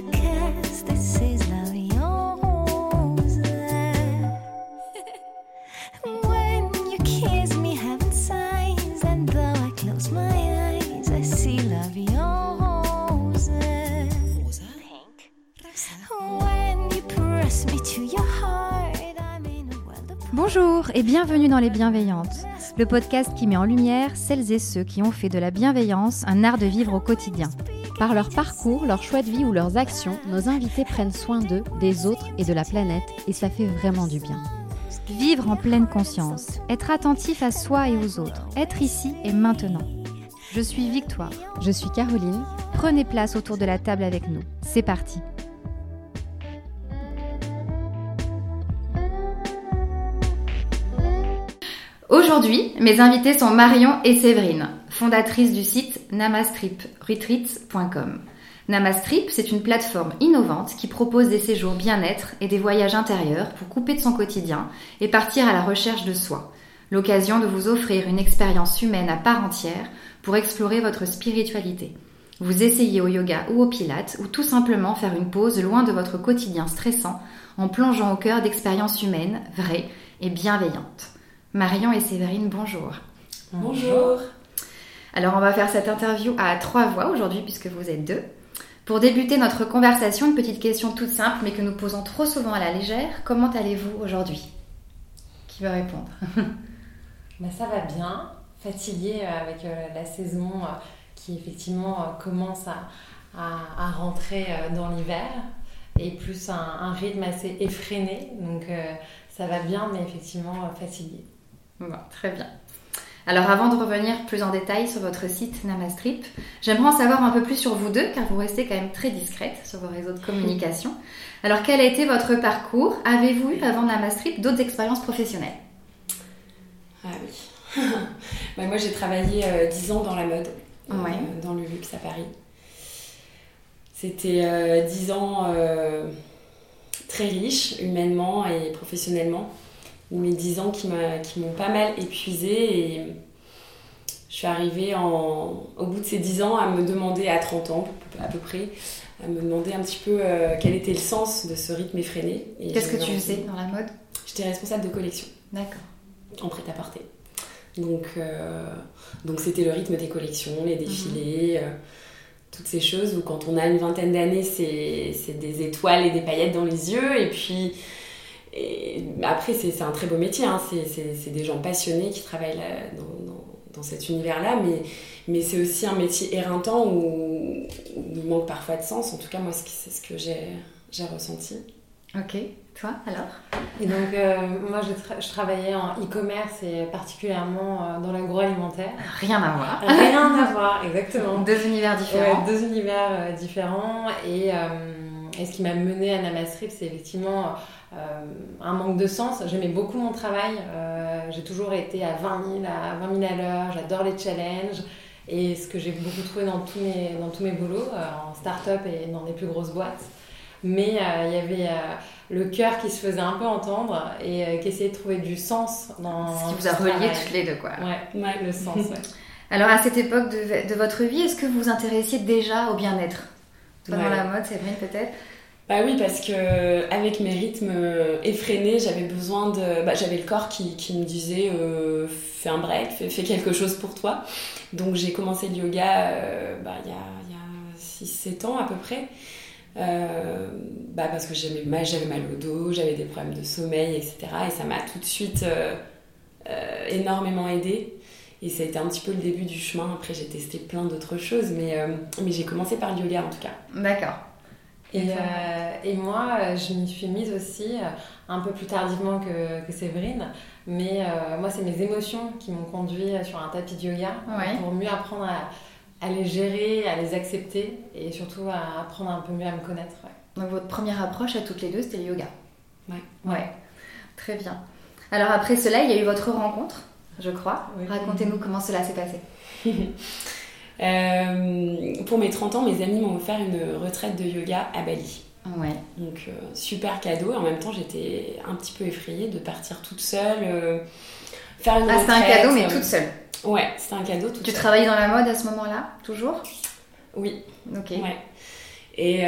you kiss, this is la vie en rose. When you kiss me, heaven sighs, and though I close my eyes, I see la vie en rose. Pink? When you press me to your heart, I'm in a world of Bonjour et bienvenue dans Les Bienveillantes, le podcast qui met en lumière celles et ceux qui ont fait de la bienveillance un art de vivre au quotidien. Par leur parcours, leur choix de vie ou leurs actions, nos invités prennent soin d'eux, des autres et de la planète et ça fait vraiment du bien. Vivre en pleine conscience, être attentif à soi et aux autres, être ici et maintenant. Je suis Victoire, Je suis Caroline. prenez place autour de la table avec nous. C'est parti. Aujourd'hui, mes invités sont Marion et Séverine, fondatrices du site namastripretreats.com. Namastrip, c'est une plateforme innovante qui propose des séjours bien-être et des voyages intérieurs pour couper de son quotidien et partir à la recherche de soi. L'occasion de vous offrir une expérience humaine à part entière pour explorer votre spiritualité. Vous essayez au yoga ou au pilates ou tout simplement faire une pause loin de votre quotidien stressant en plongeant au cœur d'expériences humaines, vraies et bienveillantes. Marion et Séverine, bonjour. Bonjour. Alors on va faire cette interview à trois voix aujourd'hui puisque vous êtes deux. Pour débuter notre conversation, une petite question toute simple mais que nous posons trop souvent à la légère. Comment allez-vous aujourd'hui? Qui veut répondre? Bah, ça va bien, fatiguée euh, avec euh, la saison euh, qui effectivement commence à, à- à rentrer dans l'hiver et plus un, un rythme assez effréné. Donc ça va bien mais effectivement fatiguée. Bon, très bien. Alors avant de revenir plus en détail sur votre site Namastrip, j'aimerais en savoir un peu plus sur vous deux car vous restez quand même très discrète sur vos réseaux de communication. Alors quel a été votre parcours? Avez-vous eu avant Namastrip d'autres expériences professionnelles? Ah oui. Bah, moi, j'ai travaillé euh, 10 ans dans la mode, euh, dans le luxe à Paris. C'était euh, 10 ans euh, très riches, humainement et professionnellement. Mais 10 ans qui m'ont pas mal épuisée et je suis arrivée en, au bout de ces 10 ans à me demander, à 30 ans à peu près, à me demander un petit peu euh, quel était le sens de ce rythme effréné. Qu'est-ce que tu faisais dans la mode? J'étais responsable de collection D'accord. en prêt-à-porter. Donc, euh, donc c'était le rythme des collections, les défilés, euh, toutes ces choses où quand on a une vingtaine d'années, c'est c'est des étoiles et des paillettes dans les yeux. Et puis et après, c'est un très beau métier. hein. C'est- des gens passionnés qui travaillent là- dans, dans- dans cet univers-là. Mais, mais c'est aussi un métier éreintant où, où il manque parfois de sens. En tout cas, moi, c'est ce que j'ai j'ai ressenti. Ok. Toi alors? Et donc euh, moi je, tra- je travaillais en e-commerce et particulièrement euh, dans l'agroalimentaire. Rien à voir. Rien à voir, exactement. Deux univers différents. Ouais, deux univers euh, différents. Et, euh, et ce qui m'a mené à Namastrip, c'est effectivement euh, un manque de sens. J'aimais beaucoup mon travail. Euh, j'ai toujours été à 20 000 à, 20 000 à l'heure. J'adore les challenges. Et ce que j'ai beaucoup trouvé dans tous mes, dans tous mes boulots, euh, en start-up et dans des plus grosses boîtes. Mais euh, il y avait euh, le cœur qui se faisait un peu entendre et euh, qui essayait de trouver du sens dans Ce qui vous a relié travail. toutes les deux quoi. Ouais, Ouais. le sens, ouais. Alors à cette époque de, de votre vie, est-ce que vous vous intéressiez déjà au bien-être? Dans Ouais. la mode, Séverine peut-être? Bah oui, parce que avec mes rythmes euh, effrénés, j'avais besoin de. Bah, j'avais le corps qui, me disait euh, fais un break, fais, quelque chose pour toi. Donc j'ai commencé le yoga euh, bah, il y a, il y a 6-7 ans à peu près. Bah, parce que j'avais mal, j'avais mal au dos, j'avais des problèmes de sommeil, etc. Et ça m'a tout de suite énormément aidé. Et ça a été un petit peu le début du chemin. Après, j'ai testé plein d'autres choses, mais, mais j'ai commencé par le yoga en tout cas. D'accord. Et, euh, et moi, euh, je m'y suis mise aussi euh, un peu plus tardivement que, que Séverine. Mais euh, moi, c'est mes émotions qui m'ont conduit sur un tapis de yoga Ouais. pour mieux apprendre à, à les gérer, à les accepter et surtout à apprendre un peu mieux à me connaître. ouais. Donc votre première approche à toutes les deux, c'était le yoga. Ouais. Ouais. Très bien. Alors après cela, il y a eu votre rencontre, je crois. Oui. Racontez-nous comment cela s'est passé. Euh, pour mes 30 ans, mes amis m'ont offert une retraite de yoga à Bali. Ouais. Donc, euh, super cadeau. En même temps, j'étais un petit peu effrayée de partir toute seule, euh, faire une Ah, c'était un retraite, cadeau, mais toute seule. Ouais, c'était un cadeau toute Tu seule. travaillais dans la mode à ce moment-là, toujours? Oui, Ok. ouais. Et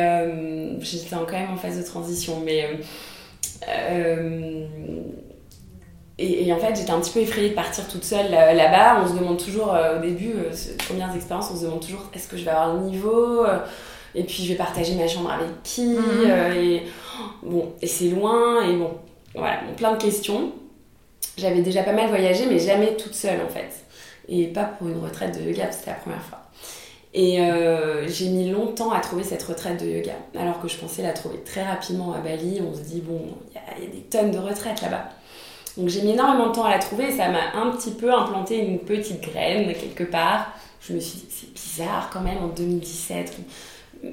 j'étais quand même en phase de transition. Mais. Euh, euh, et, et en fait, j'étais un petit peu effrayée de partir toute seule là- là-bas. On se demande toujours, euh, au début, euh, ces premières expériences, on se demande toujours est-ce que je vais avoir le niveau euh, Et puis, je vais partager ma chambre avec qui Mhm. euh, Et bon, et c'est loin. Et bon, voilà, bon, plein de questions. J'avais déjà pas mal voyagé, mais jamais toute seule en fait. Et pas pour une retraite de yoga, c'était la première fois. Et euh, j'ai mis longtemps à trouver cette retraite de yoga, alors que je pensais la trouver très rapidement à Bali. On se dit, bon, il y, a- il y a des tonnes de retraites là-bas. Donc j'ai mis énormément de temps à la trouver et ça m'a un petit peu implanté une petite graine quelque part. Je me suis dit, c'est bizarre quand même en 2017,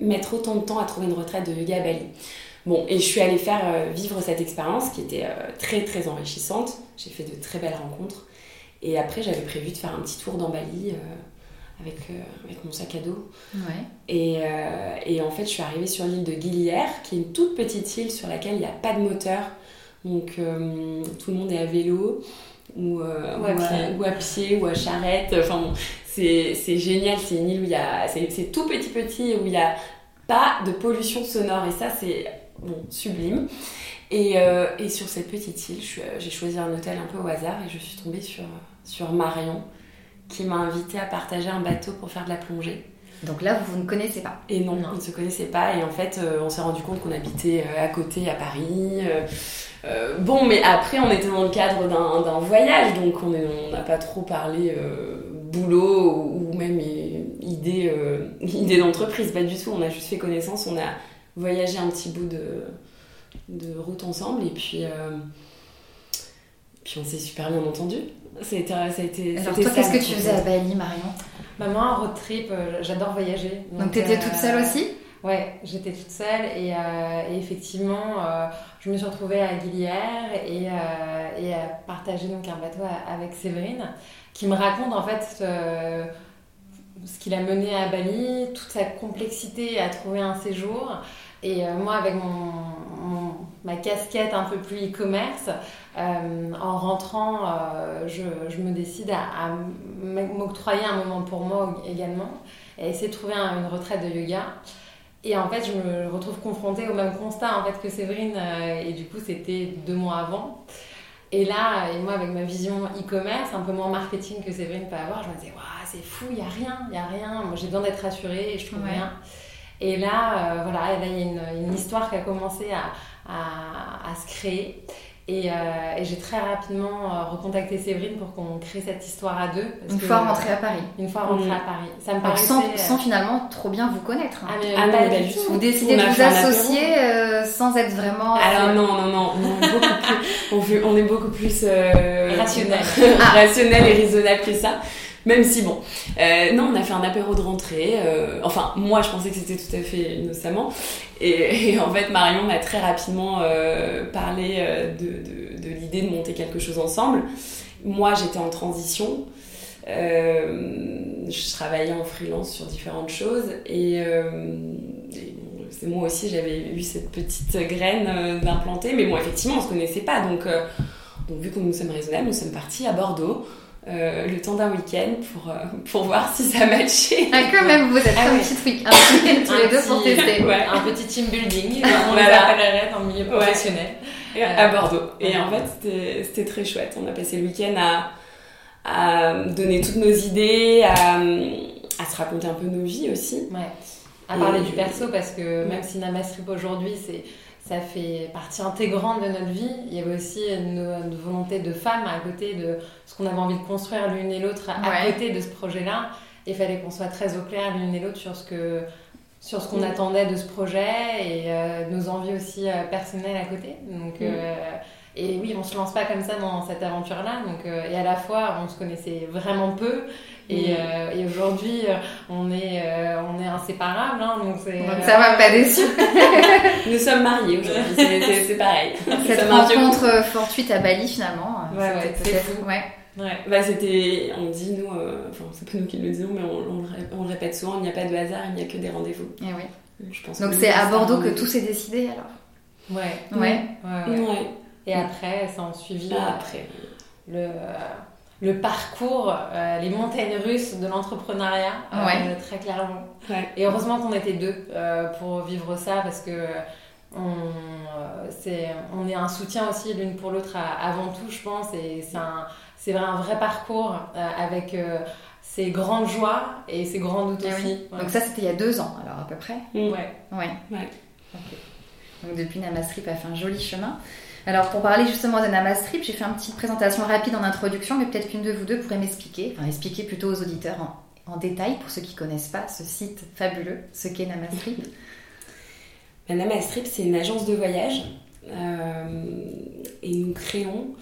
mettre autant de temps à trouver une retraite de yoga à Bali. Bon, et je suis allée faire euh, vivre cette expérience qui était euh, très très enrichissante. J'ai fait de très belles rencontres. Et après, j'avais prévu de faire un petit tour dans Bali euh, avec, avec mon sac à dos. Ouais. Et, et en fait, je suis arrivée sur l'île de Guilière, qui est une toute petite île sur laquelle il n'y a pas de moteur. Donc, euh, tout le monde est à vélo, ou, euh, Ou à ou, pied. ou à pied, ou à charrette. Enfin, bon, c'est génial. C'est une île où il y a. C'est tout petit, petit, où il n'y a pas de pollution sonore. Et ça, c'est bon, sublime. Et, euh, et sur cette petite île, j'ai choisi un hôtel un peu au hasard et je suis tombée sur, sur Marion, qui m'a invitée à partager un bateau pour faire de la plongée. Donc là, vous, vous ne connaissez pas. Et non, Non. on ne se connaissait pas. Et en fait, euh, on s'est rendu compte qu'on habitait euh, à côté, à Paris. Euh, bon, mais après, on était dans le cadre d'un voyage, donc on n'a pas trop parlé euh, boulot ou, ou même euh, idée, euh, idée d'entreprise. Pas du tout. On a juste fait connaissance. On a voyagé un petit bout de, de route ensemble. Et puis, euh, puis on s'est super bien entendu. C'était, ça a été, Alors c'était toi, ça, qu'est-ce que tu faisais à Bali, Marion? Bah, moi, un road trip, euh, j'adore voyager. Donc t'étais euh, toute seule aussi? Ouais, j'étais toute seule et, euh, et effectivement, euh, je me suis retrouvée à Guilière et, euh, et à partager donc un bateau avec Séverine qui me raconte en fait ce qu'il a mené à Bali, toute sa complexité à trouver un séjour. Et euh, moi, avec mon, ma casquette un peu plus e-commerce, euh, en rentrant, je, me décide à, m'octroyer un moment pour moi également et essayer de trouver un- une retraite de yoga. Et en fait, je me retrouve confrontée au même constat en fait, que Séverine, euh, et du coup, c'était deux mois avant. Et là, et moi, avec ma vision e-commerce, un peu moins marketing que Séverine peut avoir, je me disais, Waouh, c'est fou, il n'y a rien, il n'y a rien. Moi, j'ai besoin d'être rassurée et je trouve Ouais. rien. Et là, euh, voilà, et là, il y a une, une histoire qui a commencé à, à, à se créer. Et, euh, et j'ai très rapidement euh, recontacté Séverine pour qu'on crée cette histoire à deux. parce Une que- fois rentrée à Paris. Une fois rentrée Mm. à Paris. Ça me paraissait... sans, euh, sans finalement trop bien vous connaître. hein. Ah, mais Ah du tout. Vous décidez On de vous associer euh, sans être vraiment. Alors non, non, non, on est beaucoup plus, on, fait- on est beaucoup plus euh, Rationnel. rationnel et raisonnable que ça. Même si bon, Euh, non, on a fait un apéro de rentrée. euh, enfin, moi, je pensais que c'était tout à fait innocemment. Et, en fait, Marion m'a très rapidement euh, parlé de, l'idée de monter quelque chose ensemble. Moi, j'étais en transition. Je travaillais en freelance sur différentes choses et, c'est moi aussi j'avais eu cette petite graine d'implanter mais bon effectivement on se connaissait pas donc, donc vu que nous sommes raisonnables nous sommes partis à Bordeaux euh, le temps d'un week-end pour, euh, pour voir si ça matchait Ah, quand même, vous êtes Ah un ouais. petit un petit week-end tous Un les deux pour tester. Ouais. Un petit team building, on les Voilà. appellerait dans le milieu Ouais. professionnel. à Bordeaux. Et en fait, c'était- c'était très chouette. On a passé le week-end à, à donner toutes nos idées, à, à se raconter un peu nos vies aussi. Ouais. À parler Et- du perso, parce que Ouais. même si Namastrip aujourd'hui, c'est ça fait partie intégrante de notre vie. Il y avait aussi une, une volonté de femme à côté de ce qu'on avait envie de construire l'une et l'autre à Ouais. côté de ce projet-là. Et il fallait qu'on soit très au clair l'une et l'autre sur ce que sur ce qu'on Mm. attendait de ce projet et euh, nos envies aussi euh, personnelles à côté. Donc, Mm. euh, et oui, on se lance pas comme ça dans cette aventure-là. Donc, euh, et à la fois, on se connaissait vraiment peu. Et, euh, et aujourd'hui, euh, on est, euh, on est inséparables. hein, donc euh, ça va, pas déçu. Nous sommes mariés aujourd'hui, c'est- pareil. Cette rencontre fortuite à Bali finalement. Ouais, ouais, c'était c'est fou. ouais. Ouais. Bah, c'était, on dit nous, euh, enfin c'est pas nous qui le disons, mais on, on le ré- on le répète souvent, il n'y a pas de hasard, il n'y a que des rendez-vous. Eh oui. Je pense Donc c'est à Bordeaux que tout s'est décidé alors. Ouais. Ouais. Ouais, ouais. Ouais. Et après, ça en suivi Ah, après. le, le parcours, euh, les montagnes russes de l'entrepreneuriat, euh, Ouais. très clairement. Ouais. Et heureusement qu'on était deux euh, pour vivre ça parce que on, euh, on est un soutien aussi l'une pour l'autre avant tout, je pense. Et c'est, un, vrai, un vrai parcours euh, avec euh, ses grandes joies et ses grands doutes Ah aussi. oui. Ouais. Donc ça, c'était il y a deux ans, alors à peu près. Mm. Ouais. Ouais. Donc depuis, Namastrip a fait un joli chemin. Alors pour parler justement de Namastrip, j'ai fait une petite présentation rapide en introduction, mais peut-être qu'une de vous deux pourrait m'expliquer, enfin expliquer plutôt aux auditeurs en, détail, pour ceux qui connaissent pas ce site fabuleux, ce qu'est Namastrip. Namastrip, c'est une agence de voyage euh, et nous créons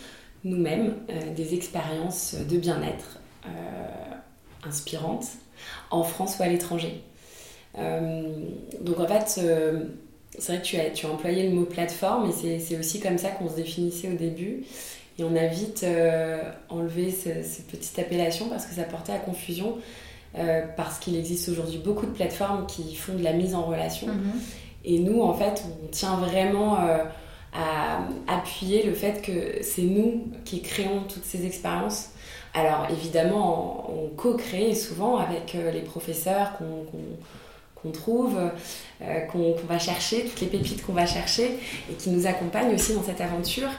nous-mêmes euh, des expériences de bien-être euh, inspirantes en France ou à l'étranger. Donc en fait, c'est vrai que tu as, tu as employé le mot plateforme et c'est- c'est aussi comme ça qu'on se définissait au début. Et on a vite euh, enlevé ce- cette petite appellation parce que ça portait à confusion. euh, parce qu'il existe aujourd'hui beaucoup de plateformes qui font de la mise en relation. Et nous, en fait, on tient vraiment euh, à appuyer le fait que c'est nous qui créons toutes ces expériences. Alors, évidemment, on co-crée souvent avec les professeurs qu'on qu'on- qu'on trouve, euh, qu'on va chercher, toutes les pépites qu'on va chercher et qui nous accompagnent aussi dans cette aventure.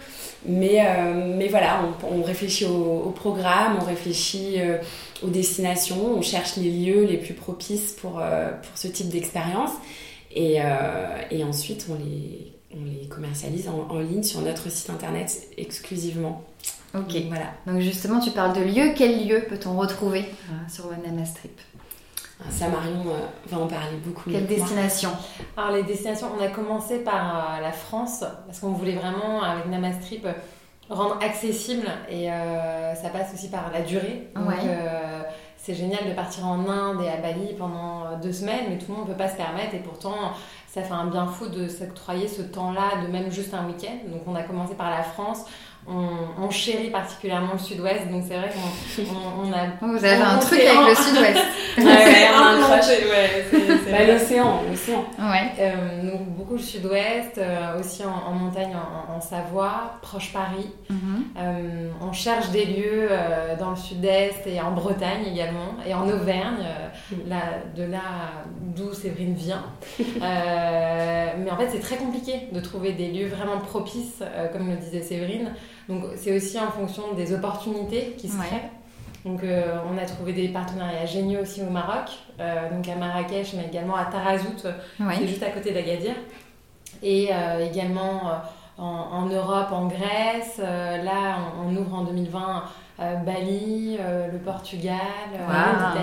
Mais, euh, mais voilà, on, on réfléchit au, au programme, on réfléchit euh, aux destinations, on cherche les lieux les plus propices pour, pour ce type d'expérience. Et, et ensuite, on les, on les commercialise en, en ligne sur notre site internet exclusivement. Ok. Voilà. Donc justement, tu parles de lieux. Quel lieu peut-on retrouver sur Namastrip Ça, Marion euh, va en parler beaucoup. Quelle destination Alors les destinations, on a commencé par euh, la France parce qu'on voulait vraiment avec Namastrip rendre accessible et euh, ça passe aussi par la durée. Donc Ouais. euh, c'est génial de partir en Inde et à Bali pendant deux semaines, mais tout le monde ne peut pas se permettre et pourtant ça fait un bien fou de s'octroyer ce temps-là, de même juste un week-end. Donc on a commencé par la France. On, on chérit particulièrement le sud-ouest, donc c'est vrai qu'on on, on a Oh, Vous avez un On truc avec le sud-ouest. Ouais, ouais, un crush. ouais, Bah, l'océan, l'océan. Ouais. Euh, donc beaucoup le sud-ouest, euh, aussi en, en montagne en, en Savoie, proche Paris. Mhm. Euh, on cherche des lieux euh, dans le sud-est et en Bretagne également, et en Auvergne, euh, Mm. là, de là d'où Séverine vient. Euh, mais en fait, c'est très compliqué de trouver des lieux vraiment propices, euh, comme le disait Séverine. Donc c'est aussi en fonction des opportunités qui se Ouais. créent. Donc euh, on a trouvé des partenariats géniaux aussi au Maroc, euh, donc à Marrakech, mais également à Tarazout, c'est Ouais. juste à côté d'Agadir. Et euh, également en, en Europe, en Grèce. Là, on, on ouvre en 2020 euh, Bali, euh, le Portugal, euh, Wow,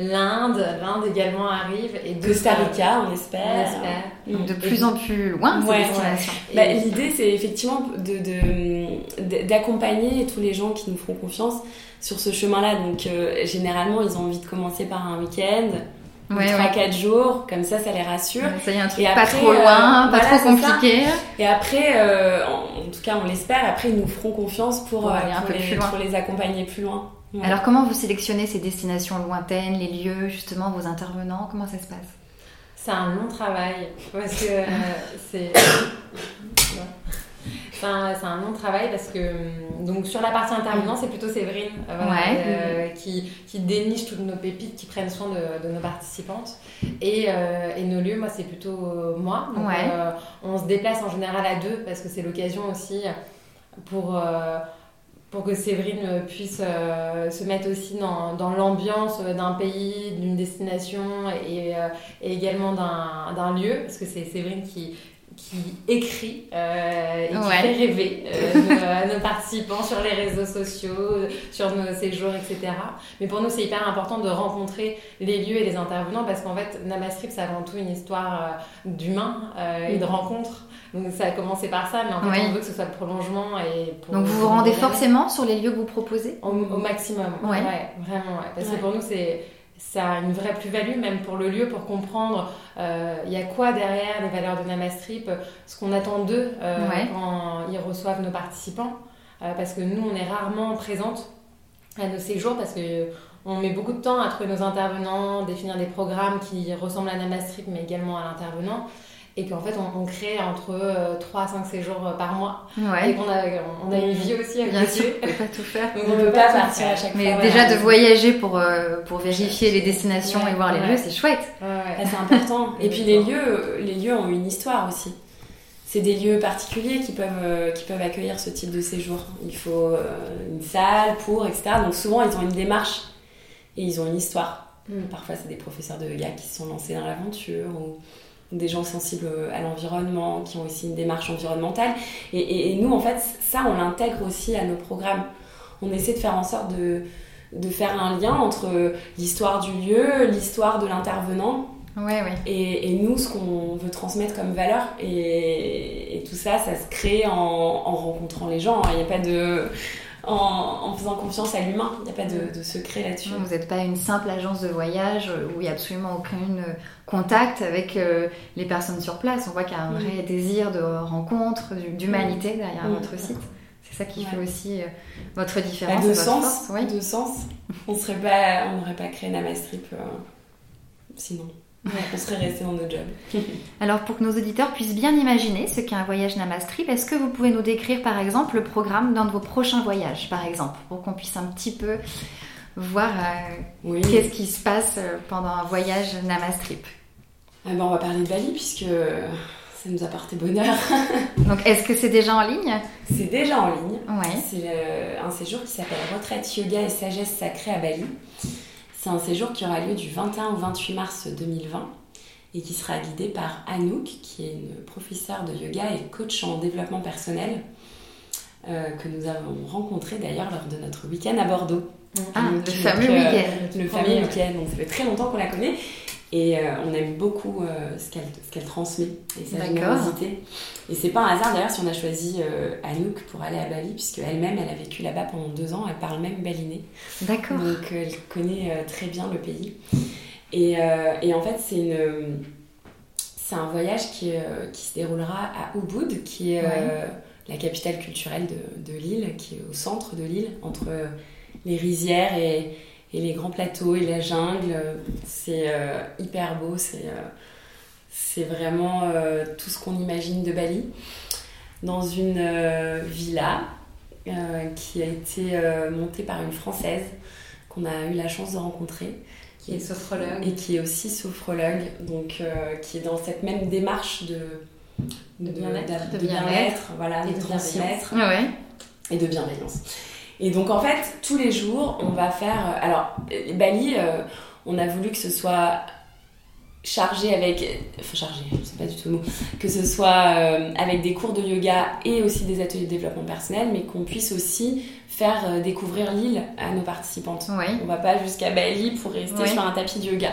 l'Inde. l'Inde. Également arrive. Et Costa Rica, on On espère. Donc de plus en plus loin, Ouais, Bah, L'idée, c'est effectivement de- de- de- d'accompagner tous les gens qui nous feront confiance sur ce chemin-là. Donc, euh, généralement, ils ont envie de commencer par un week-end, Ouais, 3-4 jours, comme ça, ça les rassure. Ouais, Ça y est, un truc Et pas après, trop euh, loin, pas voilà, trop compliqué. Et après, euh, en, en tout cas, on l'espère, après, ils nous feront confiance pour, Pour euh, aller un pour peu les, plus loin. pour les accompagner plus loin. Ouais. Alors comment vous sélectionnez ces destinations lointaines, les lieux, justement, vos intervenants? Comment ça se passe? C'est un long travail parce que euh, c'est c'est un, long travail parce que hum, donc sur la partie intervenant c'est plutôt Séverine euh, voilà, Ouais. euh, qui, qui déniche toutes nos pépites qui prennent soin de, de nos participantes et, euh, et nos lieux moi c'est plutôt moi donc, Ouais. euh, on se déplace en général à deux parce que c'est l'occasion aussi pour pour que Séverine puisse euh, se mettre aussi dans, dans l'ambiance d'un pays, d'une destination et, euh, et également d'un lieu, parce que c'est Séverine qui, qui écrit euh, et qui Ouais. fait rêver euh, nos, nos participants sur les réseaux sociaux, sur nos séjours, etc. Mais pour nous, c'est hyper important de rencontrer les lieux et les intervenants, parce qu'en fait, Namastrip, c'est avant tout une histoire euh, d'humain euh, et de rencontres. Donc ça a commencé par ça, mais en fait, Oui. on veut que ce soit le prolongement. Et pour Donc vous vous rendez forcément sur les lieux que vous proposez? Au, au maximum, Ouais. ouais. vraiment, ouais. Parce Ouais. que pour nous, c'est ça a une vraie plus-value, même pour le lieu, pour comprendre euh, il y a quoi derrière les valeurs de Namastrip, ce qu'on attend d'eux euh, Ouais. quand ils reçoivent nos participants. Euh, parce que nous, on est rarement présentes à nos séjours parce que on met beaucoup de temps à trouver nos intervenants, définir des programmes qui ressemblent à Namastrip, mais également à l'intervenant. Et puis en fait, on, on crée entre 3 à 5 séjours euh, par mois. Et qu'on a, on a une vie aussi à Bien sûr, on peut pas tout faire. Donc On ne peut pas tout partir faire. à chaque Mais fois. déjà voilà. de voyager pour, euh, pour vérifier les destinations Ouais, et voir les ouais. lieux, c'est chouette. Ouais, ouais. Ah, c'est important. Et puis les lieux, les lieux ont une histoire aussi. C'est des lieux particuliers qui peuvent, euh, qui peuvent accueillir ce type de séjour. Il faut euh, une salle pour, etc. Donc souvent, ils ont une démarche et ils ont une histoire. Mm. Parfois, c'est des professeurs de yoga qui se sont lancés dans l'aventure ou des gens sensibles à l'environnement qui ont aussi une démarche environnementale. Et, et- et nous, en fait, ça, on l'intègre aussi à nos programmes. On essaie de faire en sorte de, de faire un lien entre l'histoire du lieu, l'histoire de l'intervenant Ouais, ouais. et, et nous, ce qu'on veut transmettre comme valeur, et, et tout ça, ça se crée en, en rencontrant les gens. Il n'y a pas de. En, en faisant confiance à l'humain, il n'y a pas de, de secret là-dessus. Vous n'êtes pas une simple agence de voyage euh, où il n'y a absolument aucun euh, contact avec euh, les personnes sur place. On voit qu'il y a un Mm. vrai désir de rencontre, d'humanité derrière Mm. votre site. C'est ça qui Ouais. fait aussi euh, votre Pas différence, de et votre sens, force. Oui. de sens. On serait pas, on n'aurait pas créé Namastrip euh, sinon. On serait resté dans notre job. Alors pour que nos auditeurs puissent bien imaginer ce qu'est un voyage Namastrip, est-ce que vous pouvez nous décrire par exemple le programme d'un de vos prochains voyages, par exemple, pour qu'on puisse un petit peu voir euh, Oui. qu'est-ce qui se passe euh, pendant un voyage Namastrip? Ah ben, on va parler de Bali puisque ça nous a porté bonheur. Donc est-ce que c'est déjà en ligne? C'est déjà en ligne. Ouais. C'est le- un séjour qui s'appelle Retraite Yoga et Sagesse Sacrée à Bali. C'est un séjour qui aura lieu du 21 au 28 mars 2020 et qui sera guidé par Anouk, qui est une professeure de yoga et coach en développement personnel, euh, que nous avons rencontré d'ailleurs lors de notre week-end à Bordeaux. Ah, le fameux euh, week-end. Le Premier, fameux week-end, donc ça fait très longtemps qu'on la connaît. Et euh, on aime beaucoup euh, ce qu'elle transmet et sa générosité. Et c'est pas un hasard d'ailleurs si on a choisi euh, Anouk pour aller à Bali, puisque elle-même elle a vécu là-bas pendant deux ans, elle parle même balinais. D'accord. Donc elle connaît très bien le pays. Et, et en fait, c'est une. C'est un voyage qui, qui se déroulera à Ubud, qui est Ouais. la capitale culturelle de, de l'île, qui est au centre de l'île, entre les rizières et, et les grands plateaux et la jungle. C'est euh, hyper beau, c'est euh, c'est vraiment euh, tout ce qu'on imagine de Bali. Dans une euh, villa euh, qui a été euh, montée par une Française qu'on a eu la chance de rencontrer Qui est sophrologue. et qui est aussi sophrologue, donc euh, qui est dans cette même démarche de, De bien-être, de, de bien-être, voilà, et de de transmettre Ouais. et de bienveillance. Et donc en fait, tous les jours, on va faire. euh, Alors, euh, Bali, euh, on a voulu que ce soit chargé avec. Enfin, chargé, sais pas du tout le mot. Que ce soit euh, avec des cours de yoga et aussi des ateliers de développement personnel, mais qu'on puisse aussi faire euh, découvrir l'île à nos participantes. Ouais. On va pas jusqu'à Bali pour rester sur un tapis de yoga.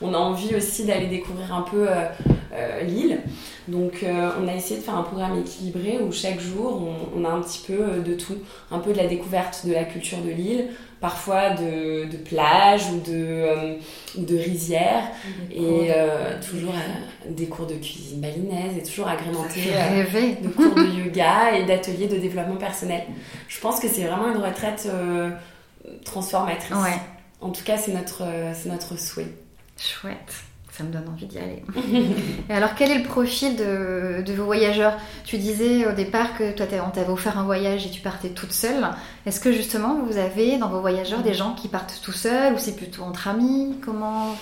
On a envie aussi d'aller découvrir un peu euh, l'île. Donc on a essayé de faire un programme équilibré où chaque jour on, on a un petit peu de tout. Un peu de la découverte de la culture de l'île, parfois de, de plage ou de, euh, ou de rizière. Et euh, toujours euh, des cours de cuisine balinaise et toujours agrémenté euh, de cours de yoga et d'ateliers de développement personnel. Je pense que c'est vraiment une retraite transformatrice. Ouais. En tout cas, c'est notre, c'est notre souhait. Chouette. Ça me donne envie d'y aller. et alors, quel est le profil de, vos voyageurs? Tu disais au départ que toi, on t'avait offert un voyage et tu partais toute seule. Est-ce que justement, vous avez dans vos voyageurs des gens qui partent tout seuls ou c'est plutôt entre amis? Comment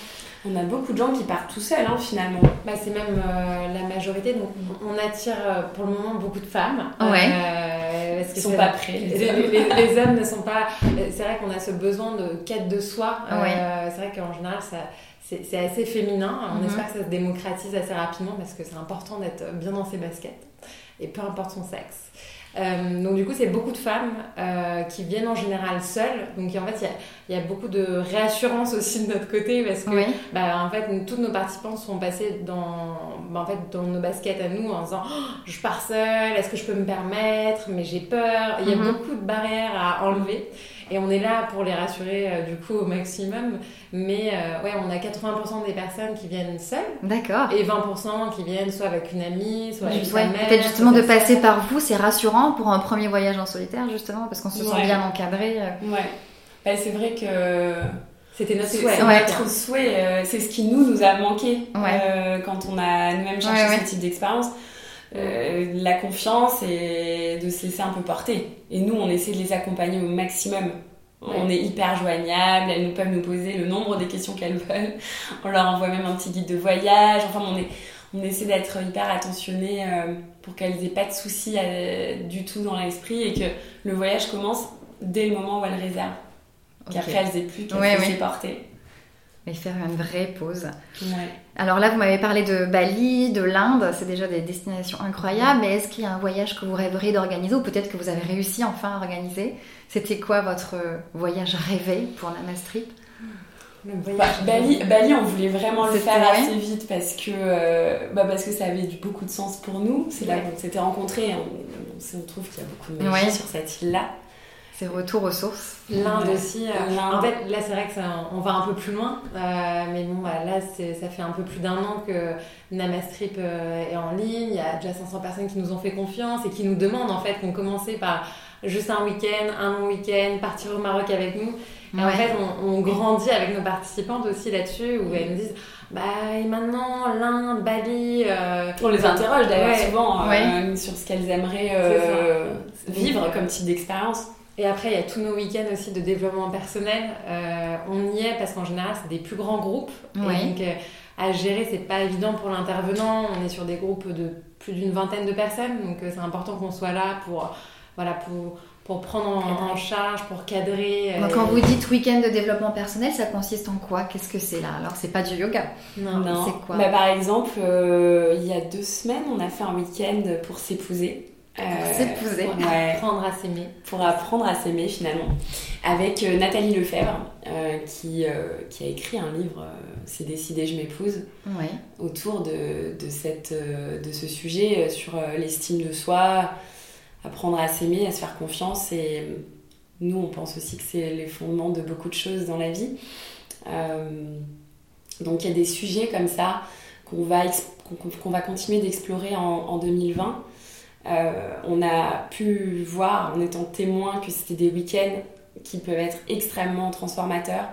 On a beaucoup de gens qui partent tout seuls, hein, finalement. Bah, c'est même euh, la majorité. Donc, on attire euh, pour le moment beaucoup de femmes. Ouais. Euh, parce que Ils sont c'est- pas prêts. Les, les- les- les hommes ne sont pas. C'est vrai qu'on a ce besoin de quête de soi. Euh, Ouais. c'est vrai qu'en général, ça. C'est c'est assez féminin. On Mhm. espère que ça se démocratise assez rapidement parce que c'est important d'être bien dans ses baskets et peu importe son sexe. Euh, donc du coup, c'est beaucoup de femmes euh, qui viennent en général seules. Donc en fait, il y a, il y a beaucoup de réassurance aussi de notre côté parce que Oui. bah, en fait, nous- toutes nos participants sont passés dans, bah, en fait, dans nos baskets à nous en disant Oh, Je pars seule, est-ce que je peux me permettre? Mais j'ai peur. Il y a Mhm. beaucoup de barrières à enlever. Et on est là pour les rassurer euh, du coup au maximum. Mais euh, ouais, on a 80% des personnes qui viennent seules D'accord. et 20% qui viennent soit avec une amie, soit avec sa Ouais, mère. Peut-être justement de sa passer par vous, c'est rassurant pour un premier voyage en solitaire, justement, parce qu'on se sent bien encadré. euh. Ouais. Bah, c'est vrai que C'était notre souhait. c'est Ouais. notre souhait, euh, c'est ce qui nous nous a manqué Ouais. euh, quand on a nous-mêmes cherché Ouais, ouais. ce type d'expérience. Euh, la confiance et de se laisser un peu porter. Et nous, on essaie de les accompagner au maximum. On est hyper joignables, elles nous peuvent nous poser le nombre des questions qu'elles veulent. On leur envoie même un petit guide de voyage. Enfin, on, est, on essaie d'être hyper attentionnés euh, pour qu'elles aient pas de soucis euh, du tout dans l'esprit et que le voyage commence dès le moment où elles réservent. Qu'après, elles aient plus qu'à Ouais, se ouais. porter. Et faire une vraie pause. Ouais. Alors là, vous m'avez parlé de Bali, de l'Inde, c'est déjà des destinations incroyables, mais est-ce qu'il y a un voyage que vous rêveriez d'organiser ou peut-être que vous avez réussi enfin à organiser? C'était quoi votre euh, voyage rêvé pour Namastrip Le voyage. Bah, Bali, Bali, on voulait vraiment le faire vrai? assez vite parce que, euh, bah, parce que ça avait du- beaucoup de sens pour nous. C'est là qu'on s'était rencontrés. On, on, trouve qu'il y a beaucoup de magie Ouais. sur cette île-là. C'est retour aux sources. L'Inde Ouais. aussi. euh. En fait, là, c'est vrai que ça, on va un peu plus loin. euh, mais bon, bah, là, ça fait un peu plus d'un an que Namastrip euh, est en ligne. Il y a déjà 500 personnes qui nous ont fait confiance et qui nous demandent en fait qu'on commençait par juste un week-end, un long week-end, partir au Maroc avec nous. Et en fait, on, on grandit avec nos participantes aussi là-dessus, où elles nous disent Bah, et maintenant, l'Inde, Bali. euh, On les interroge d'ailleurs Ouais. souvent euh, Ouais. sur ce qu'elles aimeraient euh, vivre comme type d'expérience. Et après, il y a tous nos week-ends aussi de développement personnel. Euh, on y est parce qu'en général, c'est des plus grands groupes. Et donc, euh, à gérer, c'est pas évident pour l'intervenant. On est sur des groupes de plus d'une vingtaine de personnes. Donc, euh, c'est important qu'on soit là pour, voilà, pour, pour prendre en, charge, pour cadrer. Donc quand vous dites week-end de développement personnel, ça consiste en quoi? Qu'est-ce que c'est là? Alors c'est pas du yoga. Non. Non. c'est quoi? Bah, Par exemple, euh, il y a deux semaines, on a fait un week-end pour s'épouser. Euh, s'épouser. Ouais. Apprendre à s'aimer. pour apprendre à s'aimer finalement, avec euh, Nathalie Lefebvre, euh, qui, qui a écrit un livre, C'est décidé, je m'épouse, Ouais. autour de, de, cette, de ce sujet sur l'estime de soi, apprendre à s'aimer, à se faire confiance. Et nous, on pense aussi que c'est les fondements de beaucoup de choses dans la vie. Euh, donc il y a des sujets comme ça qu'on va, qu'on- va continuer d'explorer en, en 2020. Euh, on a pu voir en étant témoin que c'était des week-ends qui peuvent être extrêmement transformateurs,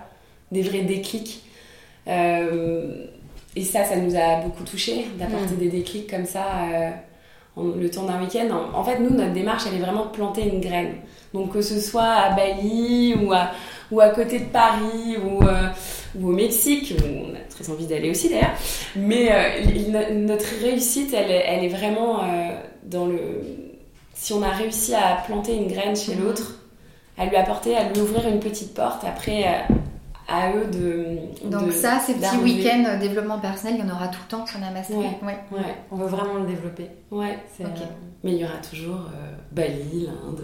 des vrais déclics. Euh, et ça, ça nous a beaucoup touché d'apporter Mm. des déclics comme ça euh, en- le temps d'un week-end. En, en fait, nous, notre démarche, elle est vraiment de planter une graine. Donc que ce soit à Bali ou à, ou à côté de Paris ou, euh, ou au Mexique, où on a très envie d'aller aussi d'ailleurs. Mais euh, notre réussite, elle, est- elle est vraiment euh, dans le... Si on a réussi à planter une graine chez Mhm. l'autre, à lui apporter, à lui ouvrir une petite porte, après euh, à eux de... Donc de- ça, ces petits week-ends euh, développement personnel, il y en aura tout le temps sur Namastrip. Ouais. Ouais. Ouais, On veut vraiment le développer. ouais. C'est, Ok. euh, Mais il y aura toujours euh, Bali, l'Inde,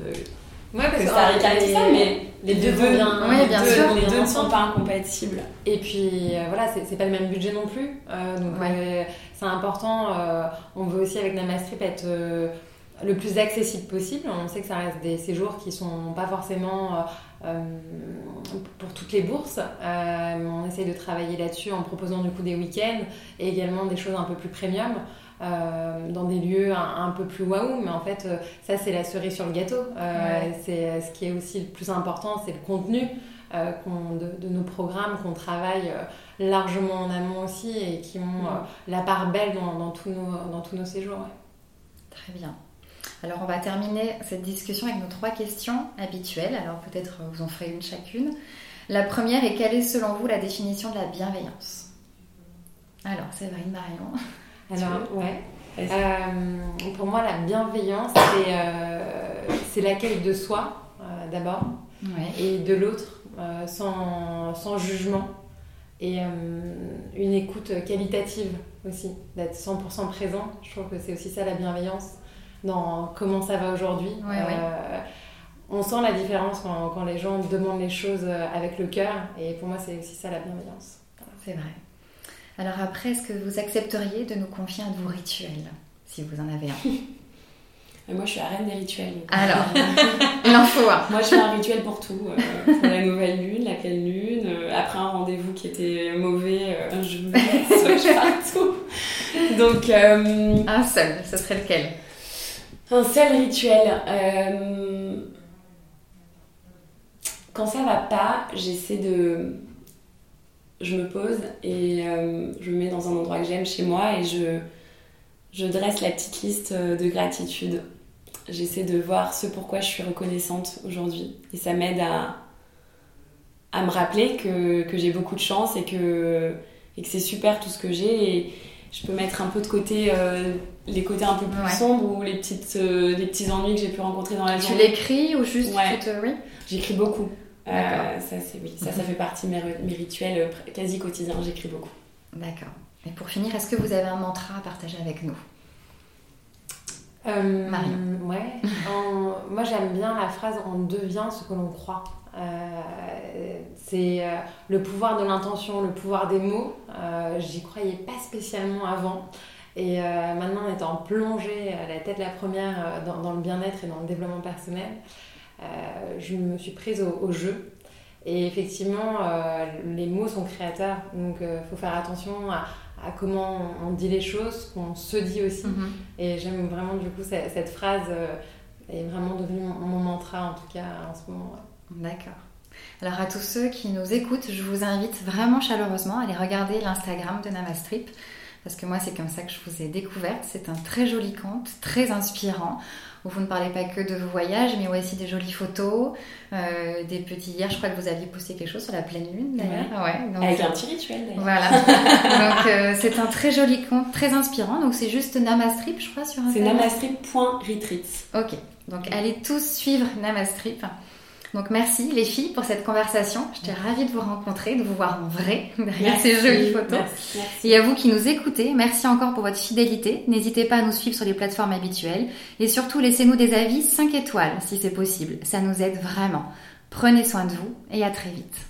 Ouais, parce que ça les- ça, mais les deux vont bien. Oui, les bien deux, sûr. les deux ne sont pas incompatibles. Et puis euh, voilà, c'est c'est pas le même budget non plus. Euh, donc Ouais. euh, c'est important. euh, on veut aussi avec Namastrip être euh, le plus accessible possible. On sait que ça reste des séjours qui sont pas forcément euh, euh, pour toutes les bourses. Euh, on essaye de travailler là-dessus en proposant du coup des week-ends et également des choses un peu plus premium. Euh, dans des lieux un, un peu plus waouh, mais en fait, euh, ça c'est la cerise sur le gâteau. Euh, Ouais. C'est ce qui est aussi le plus important, c'est le contenu euh, de, de nos programmes qu'on travaille euh, largement en amont aussi et qui ont euh, la part belle dans, dans tous, nos, dans tous nos séjours. ouais. Très bien. Alors on va terminer cette discussion avec nos trois questions habituelles. Alors peut-être vous en ferez une chacune. La première est quelle est selon vous la définition de la bienveillance? Alors Séverine Marion. Alors, ouais. Euh, pour moi, la bienveillance, c'est euh, c'est l'accueil de soi euh, d'abord Ouais. et de l'autre euh, sans, sans jugement et une écoute qualitative aussi, d'être 100% présent. Je trouve que c'est aussi ça la bienveillance dans comment ça va aujourd'hui. Ouais, ouais. On sent la différence quand, quand les gens demandent les choses avec le cœur et pour moi c'est aussi ça la bienveillance. C'est vrai. Alors après, est-ce que vous accepteriez de nous confier un de vos rituels Si vous en avez un? Et moi, je suis la reine des rituels. donc. Alors, il en faut un. Moi, je fais un rituel pour tout. euh, pour la nouvelle lune, la pleine lune, euh, après un rendez-vous qui était mauvais, euh, je me switch partout. Donc, euh, Un seul, ce serait lequel? Un seul rituel. euh, quand ça va pas, j'essaie de, je me pose et euh, je me mets dans un endroit que j'aime chez moi et je, je dresse la petite liste de gratitude. J'essaie de voir ce pourquoi je suis reconnaissante aujourd'hui. Et ça m'aide à, à me rappeler que, que j'ai beaucoup de chance et que, et que c'est super tout ce que j'ai. Et je peux mettre un peu de côté euh, les côtés un peu plus sombres ou les, petites, euh, les petits ennuis que j'ai pu rencontrer dans la journée. Tu l'écris ou juste ouais. tu oui J'écris beaucoup. Euh, ça, c'est, oui. ça, ça fait partie de mes, mes rituels quasi quotidiens. J'écris beaucoup. D'accord. Et pour finir, est-ce que vous avez un mantra à partager avec nous? Euh, Ouais. moi, j'aime bien la phrase on devient ce que l'on croit. Euh, c'est euh, le pouvoir de l'intention, le pouvoir des mots. Euh, J'y croyais pas spécialement avant. Et euh, maintenant, en étant plongée à la tête la première dans, dans le bien-être et dans le développement personnel, je me suis prise au, au jeu. Et effectivement, les mots sont créateurs. Donc, il faut faire attention à, à comment on dit les choses, qu'on se dit aussi. Mm -hmm. Et j'aime vraiment, du coup, cette, cette phrase est vraiment devenue mon, mon, mantra, en tout cas, en ce moment. Ouais. D'accord. Alors à tous ceux qui nous écoutent, je vous invite vraiment chaleureusement à aller regarder l'Instagram de Namastrip. Parce que moi, c'est comme ça que je vous ai découverte. C'est un très joli compte, très inspirant, où vous ne parlez pas que de vos voyages, mais aussi des jolies photos, euh, des petits... Hier, je crois que vous aviez posté quelque chose sur la pleine lune, d'ailleurs. Ouais. Ouais, donc, Avec un petit rituel, d'ailleurs. Voilà. donc, euh, c'est un très joli compte, très inspirant. Donc, c'est juste Namastrip, je crois, sur Instagram. C'est namastrip.retreat. Ok. Donc, allez tous suivre Namastrip. Donc merci les filles pour cette conversation. J'étais ravie de vous rencontrer, de vous voir en vrai derrière merci, ces jolies photos. Merci, merci. Et à vous qui nous écoutez, merci encore pour votre fidélité. N'hésitez pas à nous suivre sur les plateformes habituelles et surtout laissez-nous des avis 5 étoiles si c'est possible. Ça nous aide vraiment. Prenez soin de vous et à très vite.